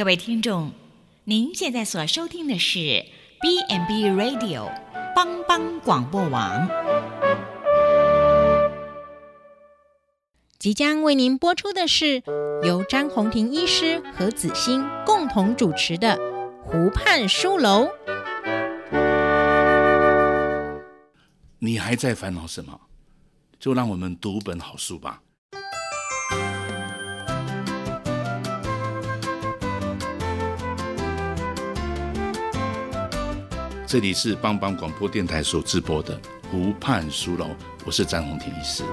各位听众，您现在所收听的是 B&B Radio 帮帮广播网，即将为您播出的是由张宏庭医师和子欣共同主持的《湖畔书楼》。你还在烦恼什么？就让我们读本好书吧。这里是帮帮广播电台所直播的湖畔书楼，我是詹弘廷医师。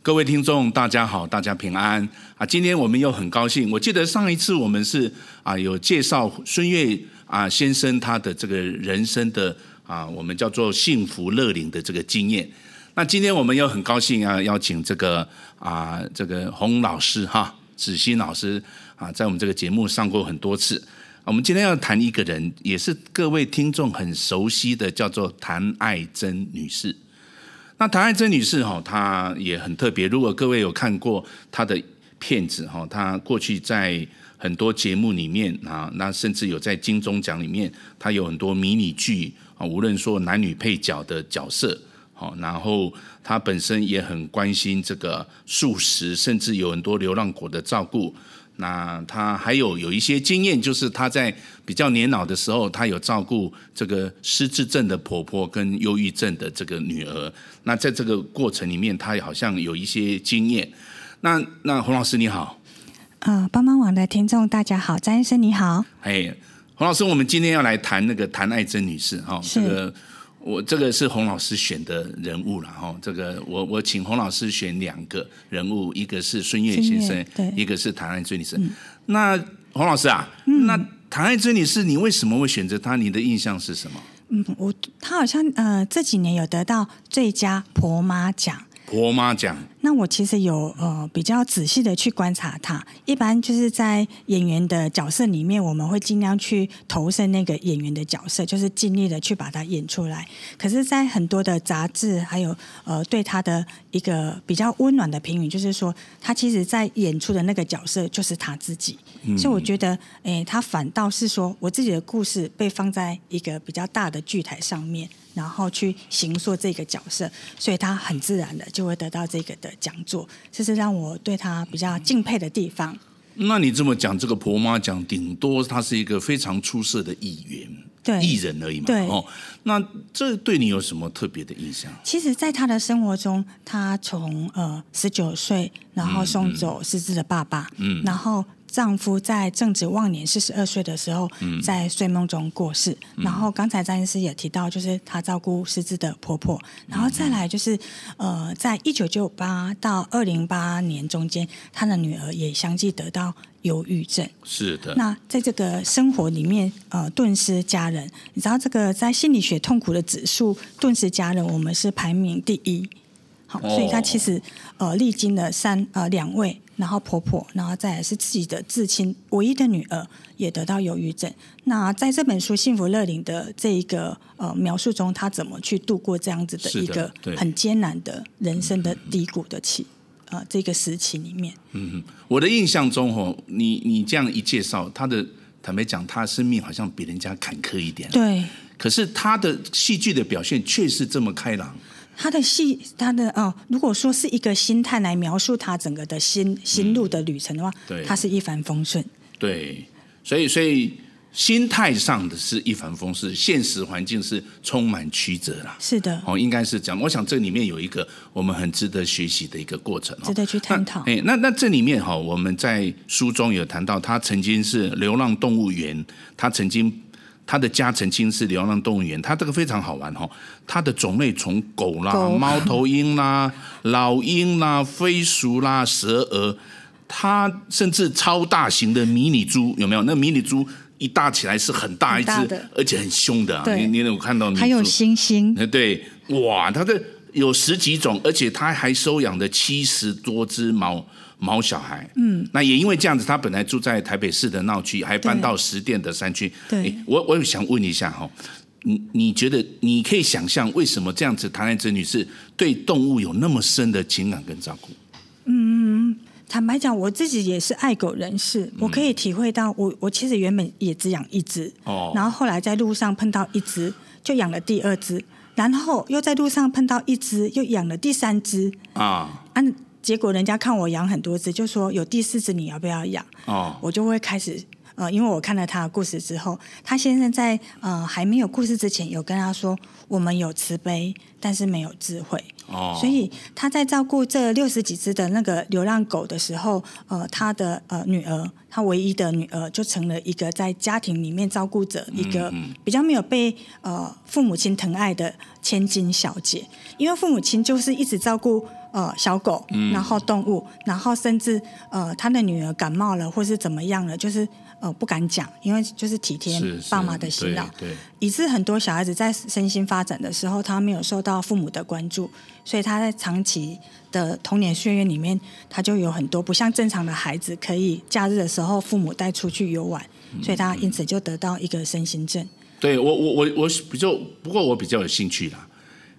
各位听众，大家好，大家平安啊！今天我们又很高兴，我记得上一次我们是啊有介绍孙越啊先生他的这个人生的啊我们叫做幸福乐龄的这个经验。那今天我们又很高兴啊邀请这个啊这个洪老师哈子欣老师啊在我们这个节目上过很多次。我们今天要谈一个人，也是各位听众很熟悉的，叫做谭爱珍女士。那谭爱珍女士哈，她也很特别。如果各位有看过她的片子哈，她过去在很多节目里面啊，那甚至有在金钟奖里面，她有很多迷你剧啊，无论说男女配角的角色，好，然后她本身也很关心这个素食，甚至有很多流浪狗的照顾。那他还有有一些经验，就是他在比较年老的时候，他有照顾这个失智症的婆婆跟忧郁症的这个女儿。那在这个过程里面，他好像有一些经验。那那洪老师你好，呃，帮帮网的听众大家好，张医生你好。哎，洪老师，我们今天要来谈那个谭爱珍女士哈，这个。我这个是洪老师选的人物了哈，这个我我请洪老师选两个人物，一个是孙越先生，对，一个是唐爱珍女士。嗯、那洪老师啊，嗯、那唐爱珍女士，你为什么会选择她？你的印象是什么？嗯，我她好像呃这几年有得到最佳婆妈奖。婆妈奖。那我其实有呃比较仔细的去观察他，一般就是在演员的角色里面，我们会尽量去投身那个演员的角色，就是尽力的去把它演出来。可是，在很多的杂志还有呃对她的一个比较温暖的评语，就是说他其实在演出的那个角色就是他自己。嗯、所以我觉得，哎，他反倒是说我自己的故事被放在一个比较大的剧台上面，然后去行塑这个角色，所以他很自然的就会得到这个的。讲座，这是让我对他比较敬佩的地方。那你这么讲，这个婆妈讲顶多她是一个非常出色的艺员，对艺人而已嘛。对哦，那这对你有什么特别的印象？其实，在他的生活中，他从呃十九岁，然后送走失智的爸爸，嗯，然后。丈夫在正值晚年四十二岁的时候，在睡梦中过世。嗯、然后刚才张医师也提到，就是她照顾失智的婆婆。然后再来就是，呃，在一九九八到二零八年中间，她的女儿也相继得到忧郁症。是的。那在这个生活里面，呃，顿失家人。你知道这个在心理学痛苦的指数，顿失家人，我们是排名第一。好，所以她其实呃历经了三呃两位。然后婆婆，然后再来是自己的至亲唯一的女儿也得到忧郁症。那在这本书《幸福乐龄》的这一个呃描述中，她怎么去度过这样子的一个很艰难的人生的低谷的期啊、呃、这个时期里面？嗯，我的印象中哦，你你这样一介绍，他的坦白讲，他的生命好像比人家坎坷一点。对，可是他的戏剧的表现却是这么开朗。他的戏，他的哦，如果说是一个心态来描述他整个的心心路的旅程的话，对，他是一帆风顺。对，所以所以心态上的是一帆风顺，现实环境是充满曲折啦。是的，哦，应该是这样。我想这里面有一个我们很值得学习的一个过程，值得去探讨。哎，那那这里面哈，我们在书中有谈到，他曾经是流浪动物园，他曾经。他的家曾经是流浪动物园，它这个非常好玩哈，它的种类从狗啦、狗猫头鹰啦、老鹰啦、飞鼠啦、蛇蛾，它甚至超大型的迷你猪有没有？那迷你猪一大起来是很大一只，而且很凶的。你你有看到？还有猩猩。对，哇，它的有十几种，而且它还收养了七十多只猫。毛小孩，嗯，那也因为这样子，他本来住在台北市的闹区，还搬到十店的山区。对，我我也想问一下哈，你你觉得你可以想象为什么这样子唐爱珍女士对动物有那么深的情感跟照顾？嗯，坦白讲，我自己也是爱狗人士，嗯、我可以体会到我，我我其实原本也只养一只，哦，然后后来在路上碰到一只，就养了第二只，然后又在路上碰到一只，又养了第三只，啊，啊，结果人家看我养很多只，就说有第四只你要不要养？哦，我就会开始。呃，因为我看了他的故事之后，他先生在呃还没有故事之前，有跟他说，我们有慈悲，但是没有智慧。哦，所以他在照顾这六十几只的那个流浪狗的时候，呃，他的呃女儿，他唯一的女儿，就成了一个在家庭里面照顾者，一个比较没有被呃父母亲疼爱的千金小姐，因为父母亲就是一直照顾。呃，小狗，然后动物，然后甚至呃，他的女儿感冒了或是怎么样了，就是呃不敢讲，因为就是体贴爸妈的辛劳，以致很多小孩子在身心发展的时候，他没有受到父母的关注，所以他在长期的童年岁月里面，他就有很多不像正常的孩子可以假日的时候父母带出去游玩，所以他因此就得到一个身心症。对我我我我比较不过我比较有兴趣啦。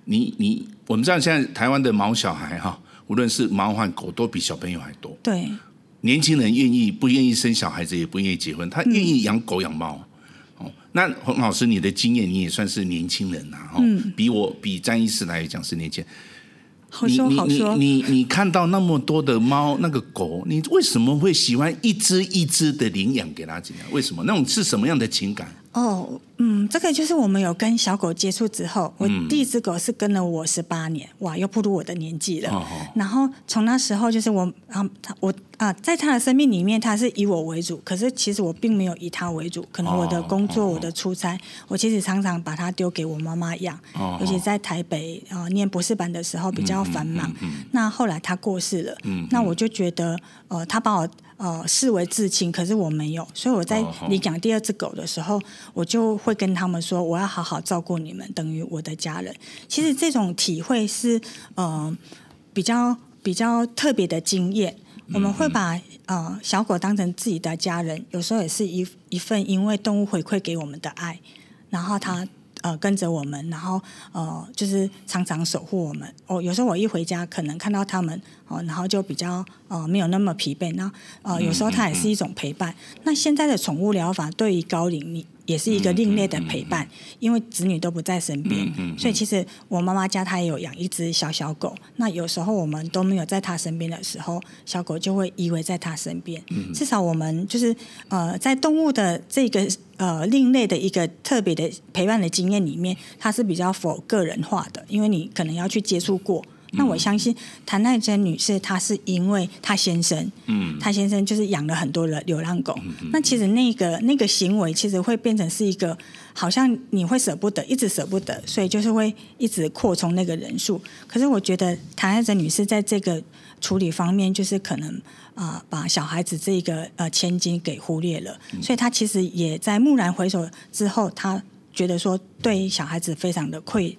你你，我们知道现在台湾的毛小孩哈，无论是猫和狗，都比小朋友还多。对，年轻人愿意不愿意生小孩子，也不愿意结婚，他愿意养狗养猫。那洪老师，你的经验，你也算是年轻人呐，哈、嗯，比我比詹医师来讲是年轻人。好说好说，你你你，你看到那么多的猫，那个狗，你为什么会喜欢一只一只的领养给它怎样？为什么？那种是什么样的情感？哦，嗯，这个就是我们有跟小狗接触之后，我第一只狗是跟了我十八年，哇，又步入我的年纪了。哦哦，然后从那时候就是我啊，我啊，在他的生命里面，他是以我为主，可是其实我并没有以他为主。可能我的工作、我的出差，我其实常常把它丢给我妈妈养。哦哦，尤其在台北啊念博士班的时候比较繁忙。嗯嗯嗯、那后来他过世了，那我就觉得，呃，他把我。呃，视为至亲，可是我没有，所以我在领养第二只狗的时候，我就会跟他们说，我要好好照顾你们，等于我的家人。其实这种体会是呃比较比较特别的经验。我们会把呃小狗当成自己的家人，有时候也是一一份因为动物回馈给我们的爱，然后它。呃，跟着我们，然后呃，就是常常守护我们。哦，有时候我一回家，可能看到他们，哦，然后就比较呃没有那么疲惫。那呃，有时候它也是一种陪伴。嗯嗯嗯、那现在的宠物疗法对于高龄你。也是一个另类的陪伴，因为子女都不在身边，所以其实我妈妈家她也有养一只小小狗。那有时候我们都没有在她身边的时候，小狗就会依偎在她身边。嗯、至少我们就是呃，在动物的这个呃另类的一个特别的陪伴的经验里面，它是比较 for 个人化的，因为你可能要去接触过。那我相信谭奈珍女士，她是因为她先生，嗯，她先生就是养了很多的流浪狗。嗯、那其实那个那个行为，其实会变成是一个，好像你会舍不得，一直舍不得，所以就是会一直扩充那个人数。可是我觉得谭奈珍女士在这个处理方面，就是可能啊、呃，把小孩子这个呃千金给忽略了，嗯、所以她其实也在蓦然回首之后，她觉得说对小孩子非常的愧。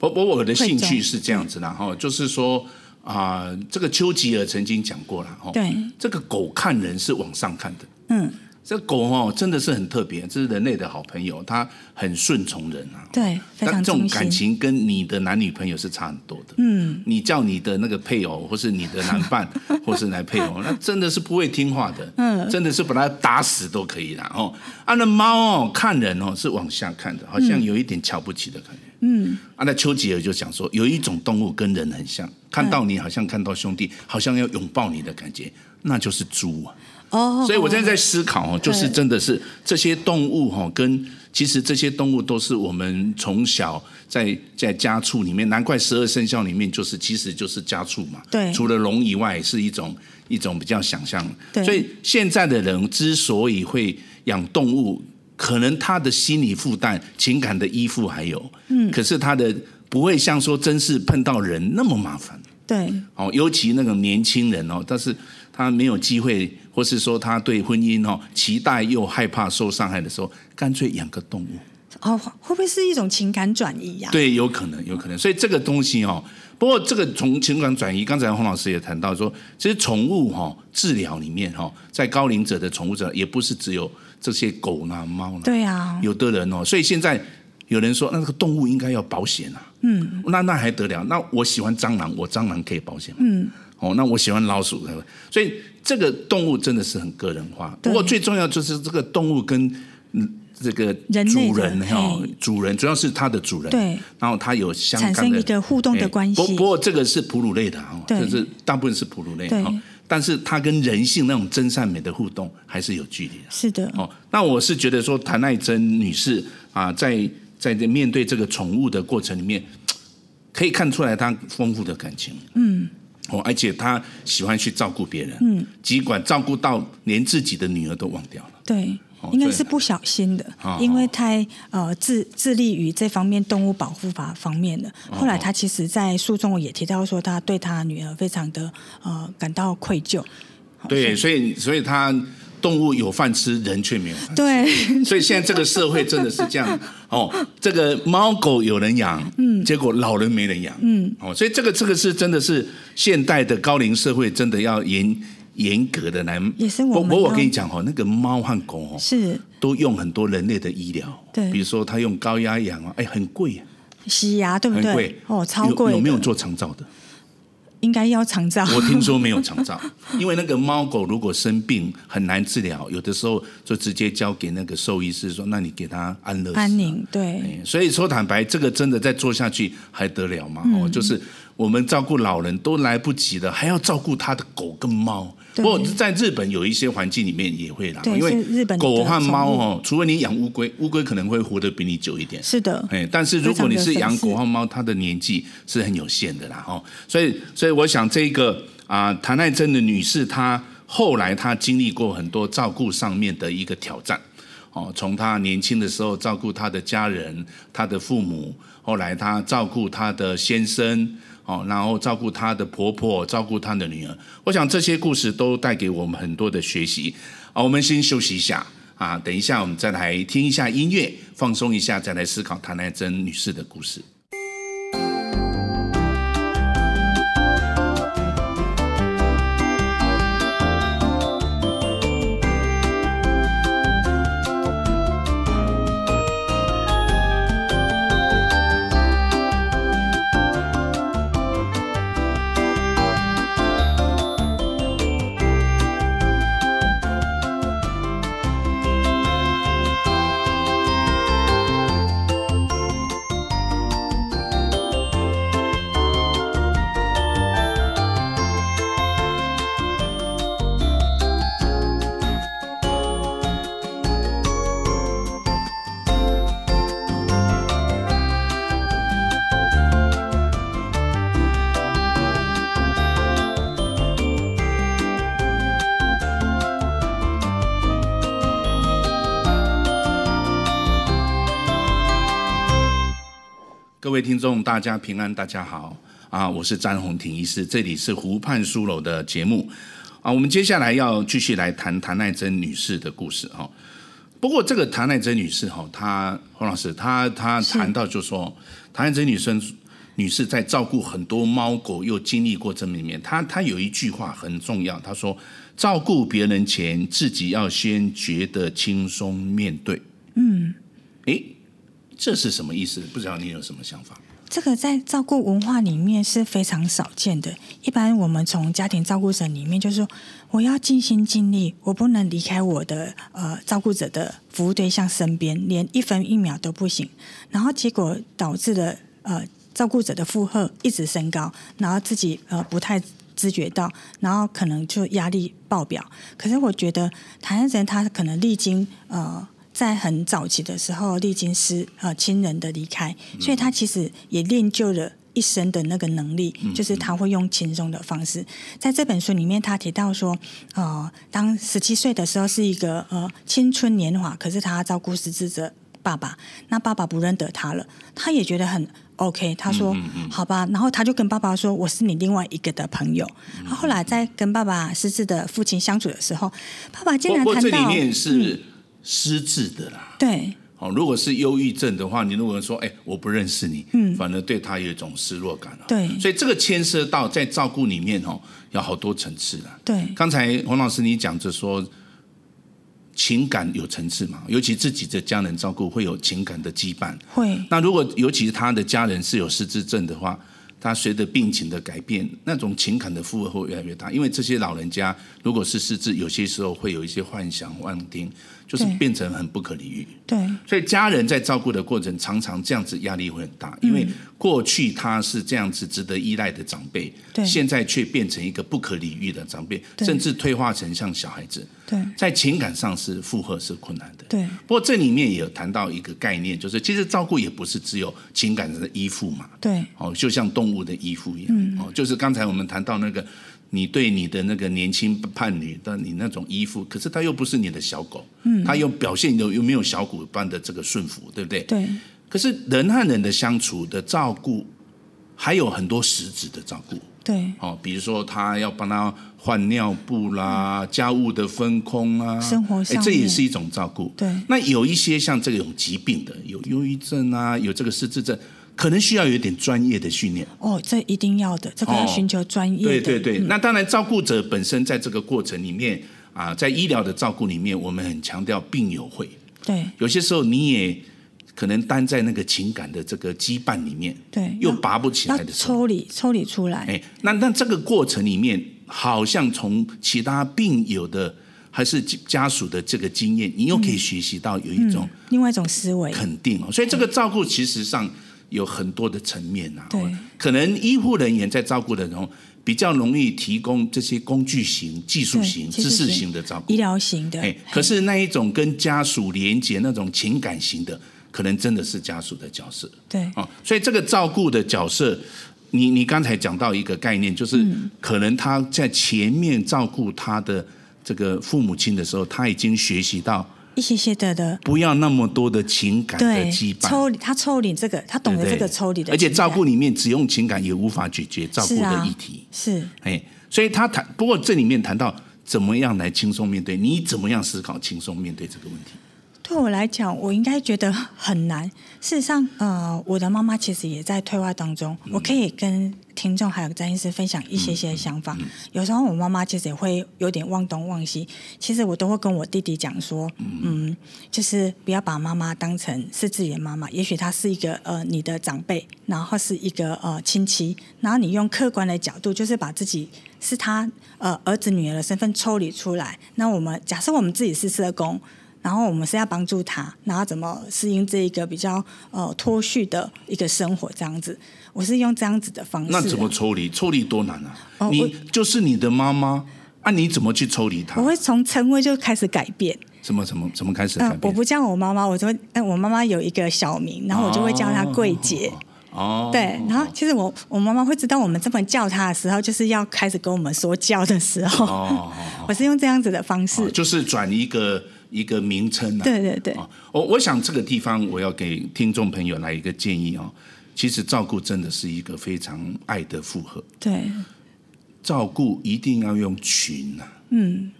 我我我的兴趣是这样子的哈，就是说啊、呃，这个丘吉尔曾经讲过了哈，对，这个狗看人是往上看的，嗯。这狗哦，真的是很特别，这是人类的好朋友，它很顺从人啊。对。但这种感情跟你的男女朋友是差很多的。嗯，你叫你的那个配偶，或是你的男伴，或是来配偶，那真的是不会听话的。嗯，真的是把它打死都可以啦。哦，啊，那猫哦，看人哦是往下看的，好像有一点瞧不起的感觉。嗯，啊，那丘吉尔就讲说，有一种动物跟人很像，看到你好像看到兄弟，好像要拥抱你的感觉，那就是猪啊。哦，所以我现在在思考哦，就是真的是这些动物哈，跟其实这些动物都是我们从小在在家畜里面，难怪十二生肖里面就是其实就是家畜嘛。对，除了龙以外，是一种一种比较想象。对，所以现在的人之所以会养动物，可能他的心理负担、情感的依附还有，嗯，可是他的不会像说真是碰到人那么麻烦。对，哦，尤其那个年轻人哦，但是他没有机会。或是说他对婚姻哦期待又害怕受伤害的时候，干脆养个动物哦，会不会是一种情感转移呀？对，有可能，有可能。所以这个东西哦，不过这个从情感转移，刚才洪老师也谈到说，其实宠物哈治疗里面哈，在高龄者的宠物者也不是只有这些狗呢、猫呢。对啊，有的人哦，所以现在有人说，那个动物应该要保险啊。嗯，那那还得了？那我喜欢蟑螂，我蟑螂可以保险？嗯。哦，那我喜欢老鼠，所以这个动物真的是很个人化。不过最重要就是这个动物跟嗯这个主人哈，主人主要是它的主人，对，然后它有相产生一个互动的关系。不不过这个是哺乳类的哈，就是大部分是哺乳类哈，但是它跟人性那种真善美的互动还是有距离的。是的，哦，那我是觉得说谭爱珍女士啊，在在面对这个宠物的过程里面。可以看出来她丰富的感情，嗯，哦，而且她喜欢去照顾别人，嗯，尽管照顾到连自己的女儿都忘掉了，对，应该是不小心的，哦、因为太呃致致力于这方面动物保护法方面的。后来他其实，在书中也提到说，他对他女儿非常的呃感到愧疚，对，所以所以他。动物有饭吃，人却没有饭吃。对，所以现在这个社会真的是这样哦。这个猫狗有人养，嗯，结果老人没人养，嗯，哦，所以这个这个是真的是现代的高龄社会，真的要严严格的来。也是我我我跟你讲哦，那个猫和狗哦，是都用很多人类的医疗，对，比如说他用高压氧啊，哎，很贵，洗牙对不对？很贵哦，超贵。有没有做长照的？应该要长照。我听说没有长照，因为那个猫狗如果生病很难治疗，有的时候就直接交给那个兽医师说：“那你给他安乐安宁。”对，所以说坦白，这个真的再做下去还得了吗？哦、嗯，就是我们照顾老人都来不及了，还要照顾他的狗跟猫。不过在日本有一些环境里面也会啦，因为日本狗和猫哦，除非你养乌龟，乌龟可能会活得比你久一点。是的，哎，但是如果你是养狗和猫，它的年纪是很有限的啦，哦，所以所以我想这个啊，谭奈珍的女士，她后来她经历过很多照顾上面的一个挑战，哦，从她年轻的时候照顾她的家人，她的父母，后来她照顾她的先生。哦，然后照顾她的婆婆，照顾她的女儿。我想这些故事都带给我们很多的学习。啊，我们先休息一下啊，等一下我们再来听一下音乐，放松一下，再来思考唐乃珍女士的故事。各位听众，大家平安，大家好啊！我是詹弘廷医师，这里是湖畔书楼的节目啊。我们接下来要继续来谈谭奈珍女士的故事哈。不过，这个谭奈珍女士哈，她洪老师，她她谈到就说，谭奈珍女生女士在照顾很多猫狗，又经历过这里面，她她有一句话很重要，她说：照顾别人前，自己要先觉得轻松面对。嗯，诶。这是什么意思？不知道你有什么想法？这个在照顾文化里面是非常少见的。一般我们从家庭照顾者里面，就是说我要尽心尽力，我不能离开我的呃照顾者的服务对象身边，连一分一秒都不行。然后结果导致了呃照顾者的负荷一直升高，然后自己呃不太知觉到，然后可能就压力爆表。可是我觉得谭奈珍他可能历经呃。在很早期的时候，历经失呃亲人的离开，所以他其实也练就了一生的那个能力，就是他会用轻松的方式。在这本书里面，他提到说，呃，当十七岁的时候是一个呃青春年华，可是他照顾失智者爸爸，那爸爸不认得他了，他也觉得很 OK，他说好吧，然后他就跟爸爸说，我是你另外一个的朋友。后来在跟爸爸失智的父亲相处的时候，爸爸竟然谈到。失智的啦，对，哦，如果是忧郁症的话，你如果说，哎，我不认识你，嗯，反而对他有一种失落感了，对，所以这个牵涉到在照顾里面哦，有好多层次了，对。刚才洪老师你讲着说，情感有层次嘛，尤其自己的家人照顾会有情感的羁绊，会。那如果尤其是他的家人是有失智症的话，他随着病情的改变，那种情感的负荷会越来越大。因为这些老人家如果是失智，有些时候会有一些幻想、妄听，就是变成很不可理喻。对，所以家人在照顾的过程，常常这样子压力会很大。因为过去他是这样子值得依赖的长辈，对，现在却变成一个不可理喻的长辈，甚至退化成像小孩子。对，在情感上是负荷是困难的。对，不过这里面也有谈到一个概念，就是其实照顾也不是只有情感的依附嘛。对，哦，就像动物的依附一样。嗯、哦，就是刚才我们谈到那个，你对你的那个年轻伴侣的你那种依附，可是他又不是你的小狗，嗯，他又表现有又没有小狗般的这个顺服，对不对？对。可是人和人的相处的照顾，还有很多实质的照顾。对。哦，比如说他要帮他换尿布啦，嗯、家务的分工啊，生活上，这也是一种照顾。对。那有一些像这种疾病的，有忧郁症啊，有这个失智症。可能需要有一点专业的训练哦，这一定要的，这个要寻求专业的。对对对，嗯、那当然，照顾者本身在这个过程里面啊，在医疗的照顾里面，我们很强调病友会。对，有些时候你也可能担在那个情感的这个羁绊里面，对，又拔不起来的时候，抽离抽离出来。哎，那那这个过程里面，好像从其他病友的还是家属的这个经验，你又可以学习到有一种、嗯嗯、另外一种思维肯定哦。所以这个照顾其实上。有很多的层面啊，对，可能医护人员在照顾的时候比较容易提供这些工具型、技术型、知识型的照顾，医疗型的。哎，可是那一种跟家属连接、那种情感型的，可能真的是家属的角色。对，哦，所以这个照顾的角色，你你刚才讲到一个概念，就是可能他在前面照顾他的这个父母亲的时候，他已经学习到。一些些的的，不要那么多的情感的羁绊。抽他抽离这个，他懂得这个抽离的。而且照顾里面只用情感也无法解决照顾的议题。是，哎，所以他谈，不过这里面谈到怎么样来轻松面对，你怎么样思考轻松面对这个问题？对我来讲，我应该觉得很难。事实上，呃，我的妈妈其实也在退化当中。嗯、我可以跟听众还有詹医师分享一些些想法。嗯嗯嗯、有时候我妈妈其实也会有点忘东忘西。其实我都会跟我弟弟讲说，嗯，嗯，就是不要把妈妈当成是自己的妈妈。也许她是一个呃你的长辈，然后是一个呃亲戚，然后你用客观的角度，就是把自己是他呃儿子女儿的身份抽离出来。那我们假设我们自己是社工。然后我们是要帮助他，然后怎么适应这一个比较呃脱序的一个生活这样子。我是用这样子的方式。那怎么抽离？抽离多难啊！哦、你就是你的妈妈啊，你怎么去抽离她？我会从称谓就开始改变。什么？什么？怎么开始改变？呃、我不叫我妈妈，我就会，哎，我妈妈有一个小名，然后我就会叫她桂姐。哦。对，然后其实我我妈妈会知道我们这么叫她的时候，就是要开始跟我们说教的时候。哦。我是用这样子的方式，哦、就是转一个。一个名称啊，对对对，我我想这个地方我要给听众朋友来一个建议哦。其实照顾真的是一个非常爱的负荷，对，照顾一定要用群呐，嗯，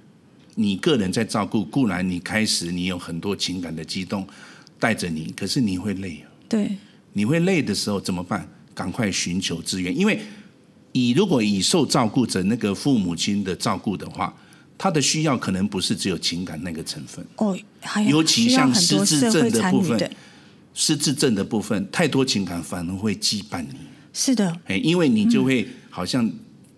你个人在照顾，固然你开始你有很多情感的激动带着你，可是你会累，对，你会累的时候怎么办？赶快寻求资源，因为以如果以受照顾者那个父母亲的照顾的话。他的需要可能不是只有情感那个成分哦，还尤其像失智症的部分，失智症的部分太多情感反而会羁绊你。是的，哎，因为你就会好像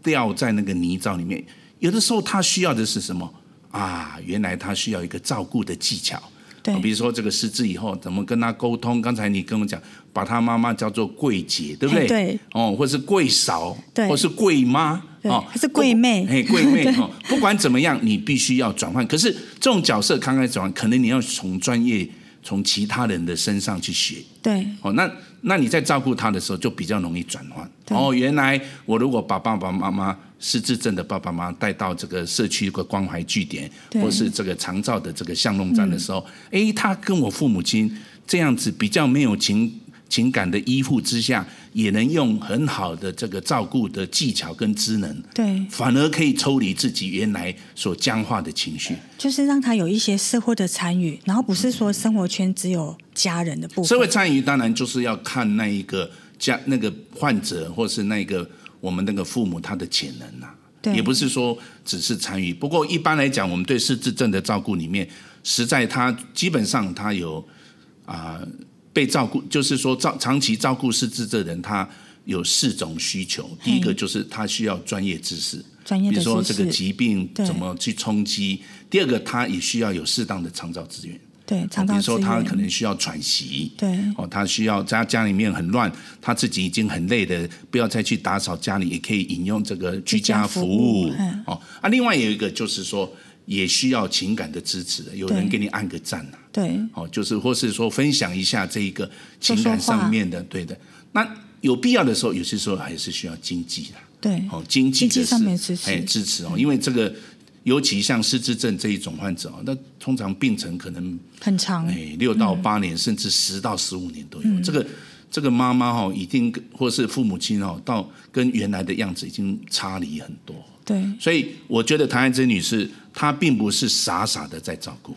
掉在那个泥沼里面。嗯、有的时候他需要的是什么啊？原来他需要一个照顾的技巧。对，比如说这个失智以后怎么跟他沟通？刚才你跟我讲，把他妈妈叫做贵姐，对不对？对，哦，或是贵嫂，对，或是贵妈。哦，还是贵妹，嘿，贵妹哦。不管怎么样，你必须要转换。可是这种角色刚开始转换，可能你要从专业、从其他人的身上去学。对。哦，那那你在照顾他的时候，就比较容易转换。哦，原来我如果把爸爸妈妈失智症的爸爸妈妈带到这个社区一个关怀据点，或是这个长照的这个巷弄站的时候，哎、嗯，他跟我父母亲这样子比较没有情。情感的依附之下，也能用很好的这个照顾的技巧跟职能，对，反而可以抽离自己原来所僵化的情绪，就是让他有一些社会的参与，然后不是说生活圈只有家人的部分。社会参与当然就是要看那一个家那个患者，或是那个我们那个父母他的潜能呐、啊，对，也不是说只是参与。不过一般来讲，我们对失智症的照顾里面，实在他基本上他有啊。呃被照顾，就是说照长期照顾失智的人，他有四种需求，第一个就是他需要专业知识，比如说这个疾病怎么去冲击；第二个，他也需要有适当的长照资源。对，比如说他可能需要喘息，对，哦，他需要在家里面很乱，他自己已经很累的，不要再去打扫家里，也可以引用这个居家服务，服务哦，啊，另外有一个就是说，也需要情感的支持，有人给你按个赞呐，对，哦，就是或是说分享一下这一个情感上面的，对的，那有必要的时候，有些时候还是需要经济的，对，哦，经济的上面支持，哎，支持哦，因为这个。尤其像失智症这一种患者啊，那通常病程可能很长，哎，六到八年，嗯、甚至十到十五年都有。嗯、这个这个妈妈哈，一定或是父母亲哦，到跟原来的样子已经差离很多。对，所以我觉得唐爱珍女士她并不是傻傻的在照顾，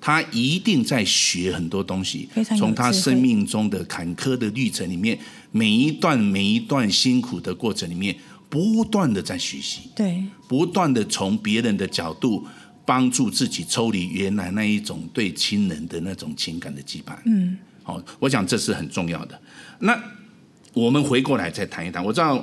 她一定在学很多东西，从他生命中的坎坷的历程里面，每一段每一段辛苦的过程里面。不断的在学习，对，不断的从别人的角度帮助自己抽离原来那一种对亲人的那种情感的羁绊。嗯，好，我想这是很重要的。那我们回过来再谈一谈。我知道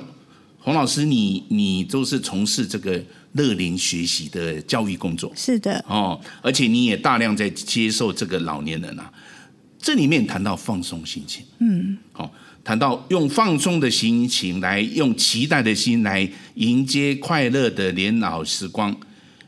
洪老师你，你你都是从事这个乐龄学习的教育工作，是的，哦，而且你也大量在接受这个老年人啊。这里面谈到放松心情，嗯，好。谈到用放松的心情来，用期待的心来迎接快乐的年老时光，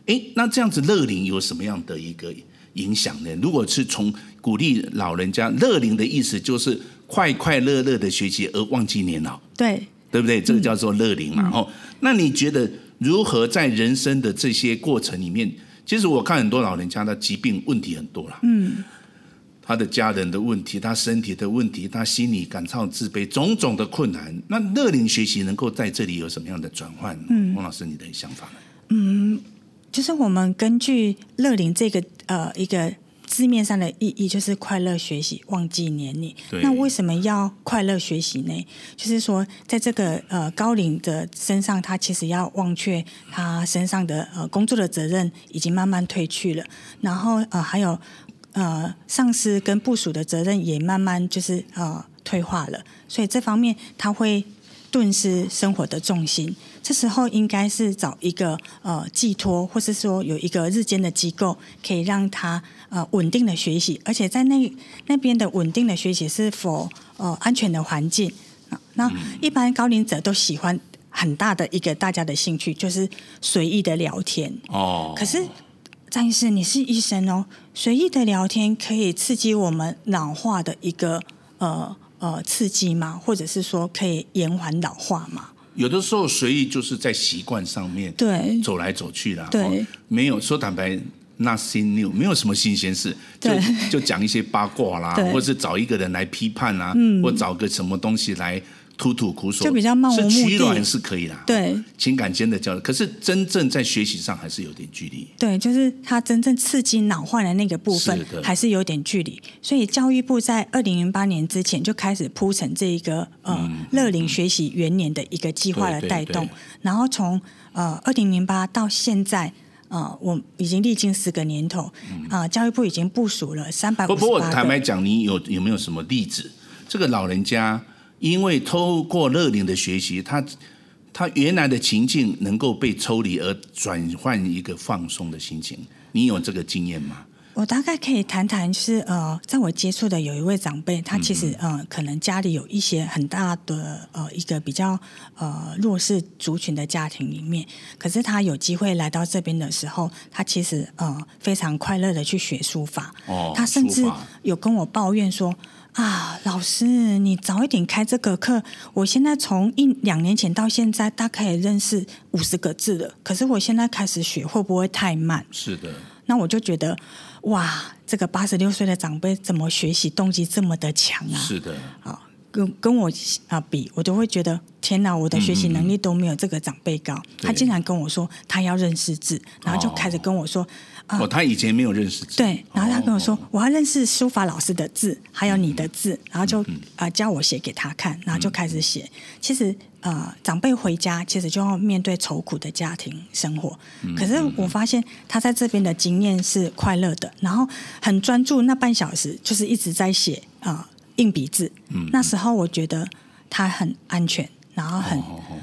诶，那这样子乐龄有什么样的一个影响呢？如果是从鼓励老人家乐龄的意思，就是快快乐乐的学习而忘记年老，对，对不对？这个叫做乐龄嘛。哦、嗯，那你觉得如何在人生的这些过程里面？其实我看很多老人家的疾病问题很多了，嗯。他的家人的问题，他身体的问题，他心理感到自卑，种种的困难。那乐龄学习能够在这里有什么样的转换？嗯，王老师，你的想法呢？嗯，就是我们根据乐龄这个呃一个字面上的意义，就是快乐学习，忘记年龄。那为什么要快乐学习呢？就是说，在这个呃高龄的身上，他其实要忘却他身上的呃工作的责任已经慢慢褪去了，然后呃还有。呃，上司跟部署的责任也慢慢就是呃退化了，所以这方面他会顿失生活的重心。这时候应该是找一个呃寄托，或是说有一个日间的机构，可以让他呃稳定的学习，而且在那那边的稳定的学习是否呃安全的环境。那一般高龄者都喜欢很大的一个大家的兴趣，就是随意的聊天哦。可是。张医师，你是医生哦，随意的聊天可以刺激我们老化的一个呃呃刺激吗？或者是说可以延缓老化吗？有的时候随意就是在习惯上面对。走来走去啦，对，哦、没有说坦白，nothing new，没有什么新鲜事，就就讲一些八卦啦，或者是找一个人来批判啦，嗯、或找个什么东西来。吐吐苦水，就比较漫无目的，是取暖是可以啦。对，情感间的交流，可是真正在学习上还是有点距离。对，就是他真正刺激脑化的那个部分，还是有点距离。所以教育部在二零零八年之前就开始铺成这一个呃乐龄学习元年的一个计划的带动，然后从呃二零零八到现在，呃，我已经历经十个年头，啊、呃，教育部已经部署了三百五十八个。不过坦白讲，你有有没有什么例子？这个老人家。因为透过乐龄的学习，他他原来的情境能够被抽离，而转换一个放松的心情。你有这个经验吗？我大概可以谈谈，是呃，在我接触的有一位长辈，他其实呃，可能家里有一些很大的呃一个比较呃弱势族群的家庭里面，可是他有机会来到这边的时候，他其实呃非常快乐的去学书法。哦，他甚至有跟我抱怨说。啊，老师，你早一点开这个课，我现在从一两年前到现在，大概也认识五十个字了。可是我现在开始学，会不会太慢？是的。那我就觉得，哇，这个八十六岁的长辈怎么学习动机这么的强啊？是的。啊，跟跟我啊比，我都会觉得，天哪，我的学习能力都没有这个长辈高。嗯嗯，他竟然跟我说，他要认识字，然后就开始跟我说。哦，他以前没有认识字。对，然后他跟我说，我要认识书法老师的字，还有你的字，然后就啊教我写给他看，然后就开始写。其实呃，长辈回家其实就要面对愁苦的家庭生活，可是我发现他在这边的经验是快乐的，然后很专注，那半小时就是一直在写啊硬笔字。那时候我觉得他很安全，然后很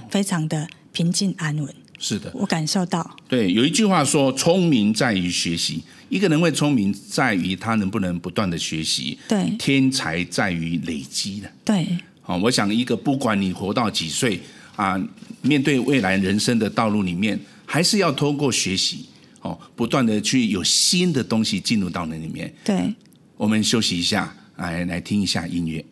非常的平静安稳。是的，我感受到。对，有一句话说：“聪明在于学习。”一个人会聪明，在于他能不能不断的学习。对，天才在于累积的。对，好，我想一个不管你活到几岁啊，面对未来人生的道路里面，还是要通过学习，哦，不断的去有新的东西进入到那里面。对，我们休息一下，来来听一下音乐。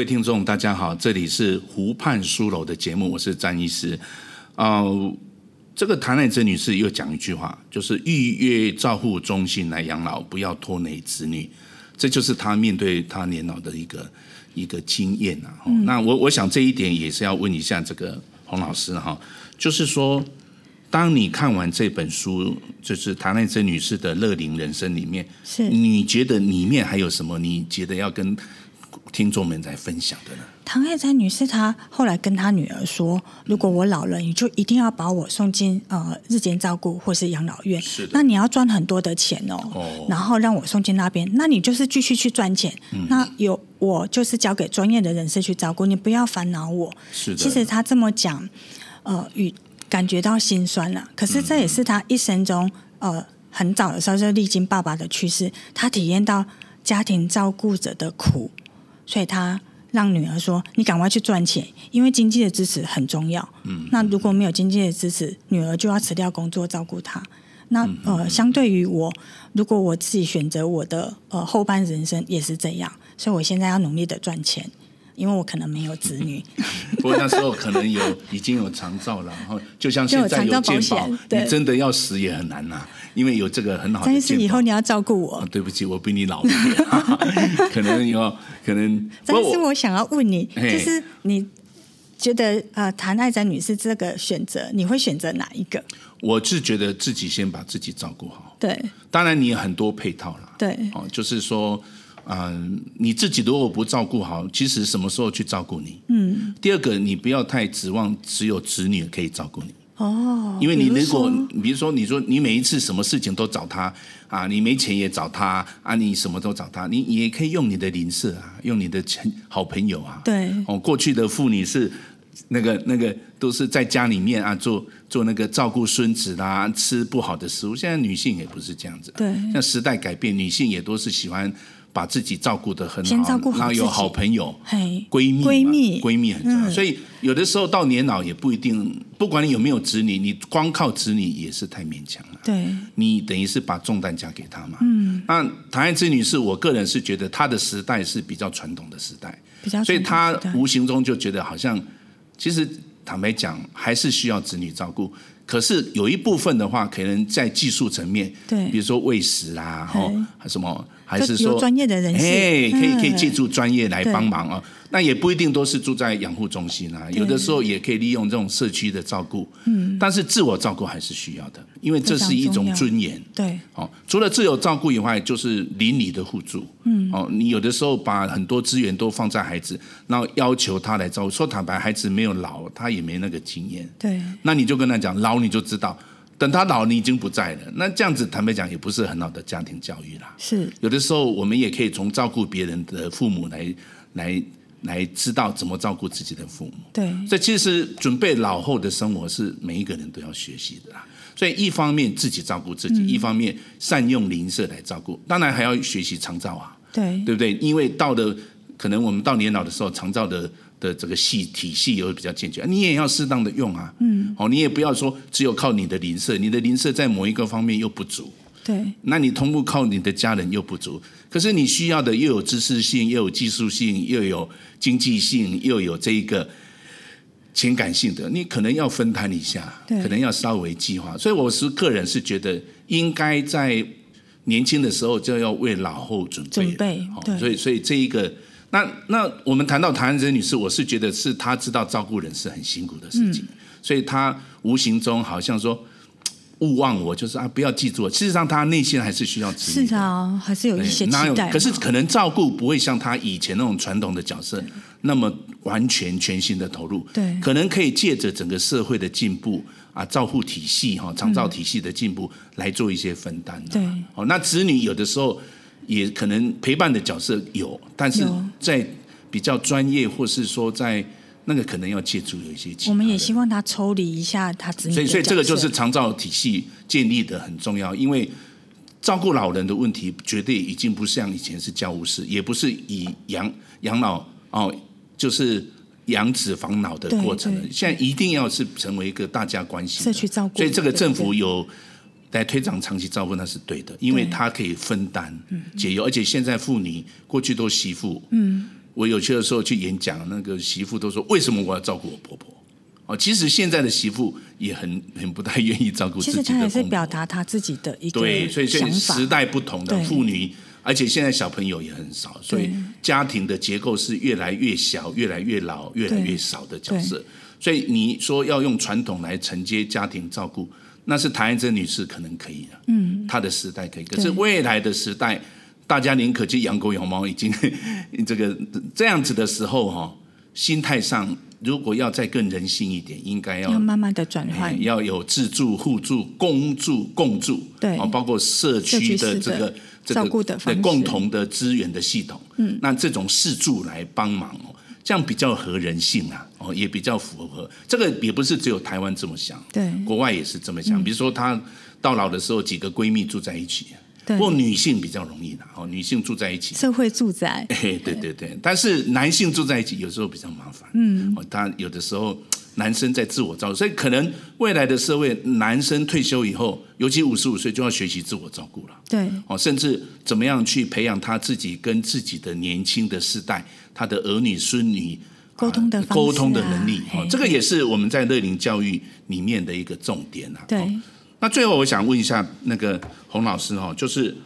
位听众，大家好，这里是湖畔书楼的节目，我是詹医师。啊、呃，这个谭爱珍女士又讲一句话，就是预约照护中心来养老，不要拖累子女。这就是她面对她年老的一个一个经验啊。嗯、那我我想这一点也是要问一下这个洪老师哈，就是说，当你看完这本书，就是谭爱珍女士的乐龄人生里面，是你觉得里面还有什么？你觉得要跟听众们在分享的呢？唐爱才女士她后来跟她女儿说：“如果我老了，你就一定要把我送进呃日间照顾或是养老院。是的，那你要赚很多的钱哦，哦然后让我送进那边。那你就是继续去赚钱。嗯、那有我就是交给专业的人士去照顾，你不要烦恼我。是的，其实她这么讲，呃，与感觉到心酸了。可是这也是她一生中呃很早的时候就历经爸爸的去世，她体验到家庭照顾者的苦。所以他让女儿说：“你赶快去赚钱，因为经济的支持很重要。嗯，那如果没有经济的支持，女儿就要辞掉工作照顾他。那呃，相对于我，如果我自己选择我的呃后半人生也是这样，所以我现在要努力的赚钱。”因为我可能没有子女，不过那时候可能有已经有长照了，然后就像现在有健保，你真的要死也很难呐、啊，因为有这个很好的。但是以后你要照顾我、哦。对不起，我比你老一点，可能有可能。但是我想要问你，就是你觉得呃，谭爱珍女士这个选择，你会选择哪一个？我是觉得自己先把自己照顾好。对，当然你有很多配套了。对，哦，就是说。嗯，你自己如果不照顾好，其实什么时候去照顾你？嗯。第二个，你不要太指望只有子女可以照顾你。哦。因为你如果，比如说，你说你每一次什么事情都找他啊，你没钱也找他啊，你什么都找他，你也可以用你的邻舍啊，用你的好朋友啊。对。哦，过去的妇女是那个那个都是在家里面啊，做做那个照顾孙子啦，吃不好的食物。现在女性也不是这样子。对。像时代改变，女性也都是喜欢。把自己照顾得很好，然后有好朋友、闺蜜、闺蜜、闺蜜很重要。嗯、所以有的时候到年老也不一定，不管你有没有子女，你光靠子女也是太勉强了。对，你等于是把重担交给他嘛。嗯，那唐爱之女士，我个人是觉得她的时代是比较传统的时代，比较，所以她无形中就觉得好像，其实坦白讲，还是需要子女照顾。可是有一部分的话，可能在技术层面，对，比如说喂食啊，哦，什么。还是说专业的人士，哎，可以可以借助专业来帮忙啊。那也不一定都是住在养护中心啊，有的时候也可以利用这种社区的照顾。嗯，但是自我照顾还是需要的，因为这是一种尊严。对，哦，除了自我照顾以外，就是邻里的互助。嗯，哦，你有的时候把很多资源都放在孩子，然后要求他来照顾。说坦白，孩子没有老，他也没那个经验。对，那你就跟他讲，老你就知道。等他老，你已经不在了。那这样子坦白讲，也不是很好的家庭教育啦。是有的时候，我们也可以从照顾别人的父母来来来知道怎么照顾自己的父母。对，这其实准备老后的生活是每一个人都要学习的啦。所以一方面自己照顾自己，嗯、一方面善用邻舍来照顾，当然还要学习长照啊。对，对不对？因为到了可能我们到年老的时候，长照的的这个系体系也会比较健全，你也要适当的用啊，嗯，哦，你也不要说只有靠你的邻舍，你的邻舍在某一个方面又不足，对，那你同步靠你的家人又不足，可是你需要的又有知识性，又有技术性，又有经济性，又有这一个情感性的，你可能要分摊一下，可能要稍微计划，所以我是个人是觉得应该在年轻的时候就要为老后准备，准备，对，所以所以这一个。那那我们谈到唐安珍女士，我是觉得是她知道照顾人是很辛苦的事情，嗯、所以她无形中好像说勿忘我，就是啊不要记住我。事实上，他内心还是需要子女的。是啊，还是有一些期待。可是可能照顾不会像他以前那种传统的角色那么完全全心的投入。对，可能可以借着整个社会的进步啊，照护体系哈，长照体系的进步来做一些分担、啊。对，哦，那子女有的时候。也可能陪伴的角色有，但是在比较专业，或是说在那个可能要借助有一些。我们也希望他抽离一下他自己。所以，所以这个就是长照体系建立的很重要，因为照顾老人的问题，绝对已经不像以前是家务事，也不是以养养老哦，就是养子防老的过程了。现在一定要是成为一个大家关系社区照顾，所以这个政府有。来推广长期照顾那是对的，因为他可以分担解忧，而且现在妇女过去都媳妇，嗯，我有些的时候去演讲，那个媳妇都说，为什么我要照顾我婆婆？哦，其实现在的媳妇也很很不太愿意照顾自己的公婆。其实她也是表达她自己的一个对，所以现在时代不同的妇女，而且现在小朋友也很少，所以家庭的结构是越来越小、越来越老、越来越少的角色。所以你说要用传统来承接家庭照顾。那是谭爱珍女士可能可以的，嗯，她的时代可以，可是未来的时代，大家宁可去养狗养猫，已经 这个这样子的时候哈，心态上如果要再更人性一点，应该要，要慢慢的转换，要有自助、互助、公助、共助，对，包括社区的这个照顾的方式，共同的资源的系统，嗯，那这种四助来帮忙哦。这样比较合人性啊，哦，也比较符合。这个，也不是只有台湾这么想，对，国外也是这么想。比如说，她到老的时候，几个闺蜜住在一起，对，不过女性比较容易的，哦，女性住在一起，社会住宅，对对对对，但是男性住在一起有时候比较麻烦，嗯，哦，他有的时候。男生在自我照顾，所以可能未来的社会，男生退休以后，尤其五十五岁就要学习自我照顾了。对，哦，甚至怎么样去培养他自己跟自己的年轻的世代，他的儿女孙女沟通的、啊、沟通的能力。哦，这个也是我们在乐龄教育里面的一个重点啊。对。那最后我想问一下那个洪老师哈，就是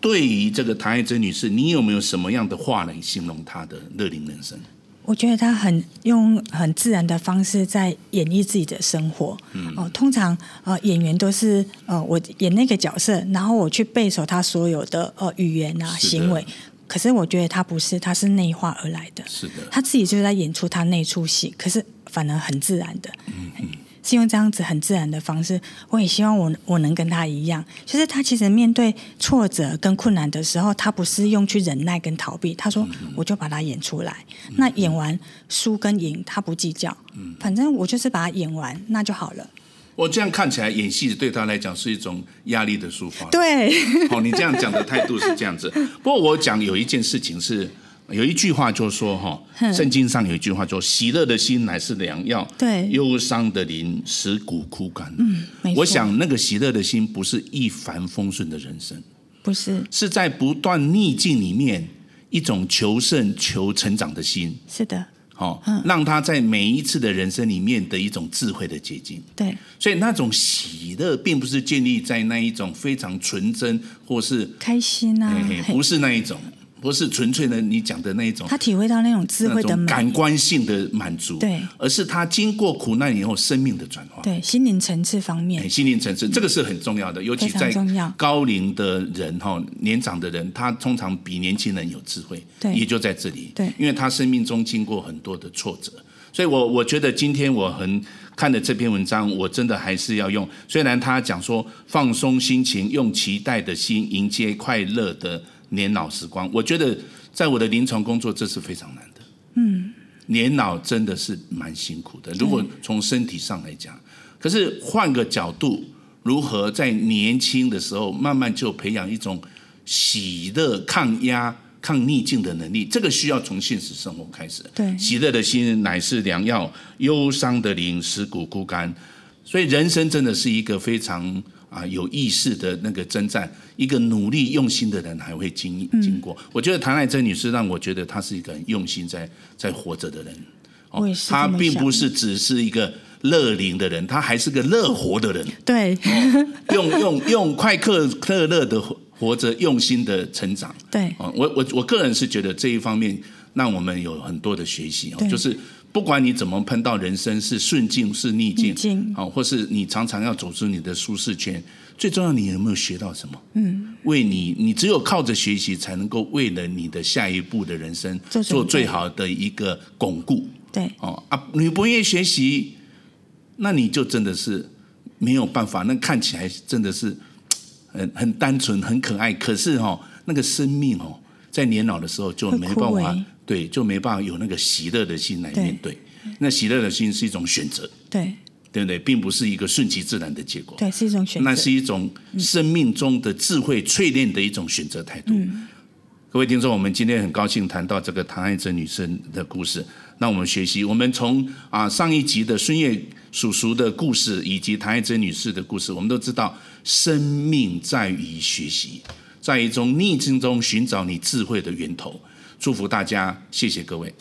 对于这个唐爱珍女士，你有没有什么样的话来形容她的乐龄人生？我觉得她很用很自然的方式在演绎自己的生活。嗯、哦，通常呃演员都是呃我演那个角色，然后我去背熟他所有的呃语言啊行为。可是我觉得他不是，他是内化而来的。是的，他自己就是在演出他那出戏，可是反而很自然的。嗯嗯。是用这样子很自然的方式，我也希望我我能跟他一样，就是他其实面对挫折跟困难的时候，他不是用去忍耐跟逃避，他说我就把它演出来。嗯、那演完输跟赢他不计较，反正我就是把它演完，那就好了。我这样看起来演戏对他来讲是一种压力的抒发。对，哦，你这样讲的态度是这样子。不过我讲有一件事情是。有一句话就说哈，圣经上有一句话说，喜乐的心乃是良药，对，忧伤的灵使骨枯干。嗯，我想那个喜乐的心不是一帆风顺的人生，不是，是在不断逆境里面一种求胜、求成长的心。是的，好，让他在每一次的人生里面的一种智慧的结晶。对，所以那种喜乐并不是建立在那一种非常纯真或是开心啊，不是那一种。不是纯粹的你讲的那一种，他体会到那种智慧的感官性的满足，对，而是他经过苦难以后生命的转化，对，心灵层次方面，心灵层次这个是很重要的，尤其在高龄的人哈，年长的人，他通常比年轻人有智慧，对，也就在这里，对，因为他生命中经过很多的挫折，所以我我觉得今天我很看的这篇文章，我真的还是要用，虽然他讲说放松心情，用期待的心迎接快乐的。年老时光，我觉得在我的临床工作，这是非常难的。嗯，年老真的是蛮辛苦的。如果从身体上来讲，可是换个角度，如何在年轻的时候慢慢就培养一种喜乐、抗压、抗逆境的能力，这个需要从现实生活开始。对，喜乐的心乃是良药，忧伤的灵使骨枯干。所以人生真的是一个非常啊有意识的那个征战，一个努力用心的人还会经经过。嗯、我觉得唐爱珍女士让我觉得她是一个很用心在在活着的人。哦，她并不是只是一个乐龄的人，她还是个乐活的人。对，哦、用用用快乐快乐的。活着用心的成长，对，我我我个人是觉得这一方面让我们有很多的学习哦，就是不管你怎么碰到人生是顺境是逆境，境好，或是你常常要走出你的舒适圈，最重要你有没有学到什么？嗯，为你，你只有靠着学习才能够为了你的下一步的人生做最好的一个巩固。对，哦啊，你不愿意学习，那你就真的是没有办法，那看起来真的是。很很单纯，很可爱，可是哦，那个生命哦，在年老的时候就没办法，对，就没办法有那个喜乐的心来面对。对，那喜乐的心是一种选择，对，对不对？并不是一个顺其自然的结果，对，是一种选择，那是一种生命中的智慧淬炼的一种选择态度。嗯、各位听众，我们今天很高兴谈到这个唐爱珍女生的故事，那我们学习，我们从啊上一集的孙悦叔叔的故事，以及唐爱珍女士的故事，我们都知道。生命在于学习，在一种逆境中寻找你智慧的源头。祝福大家，谢谢各位。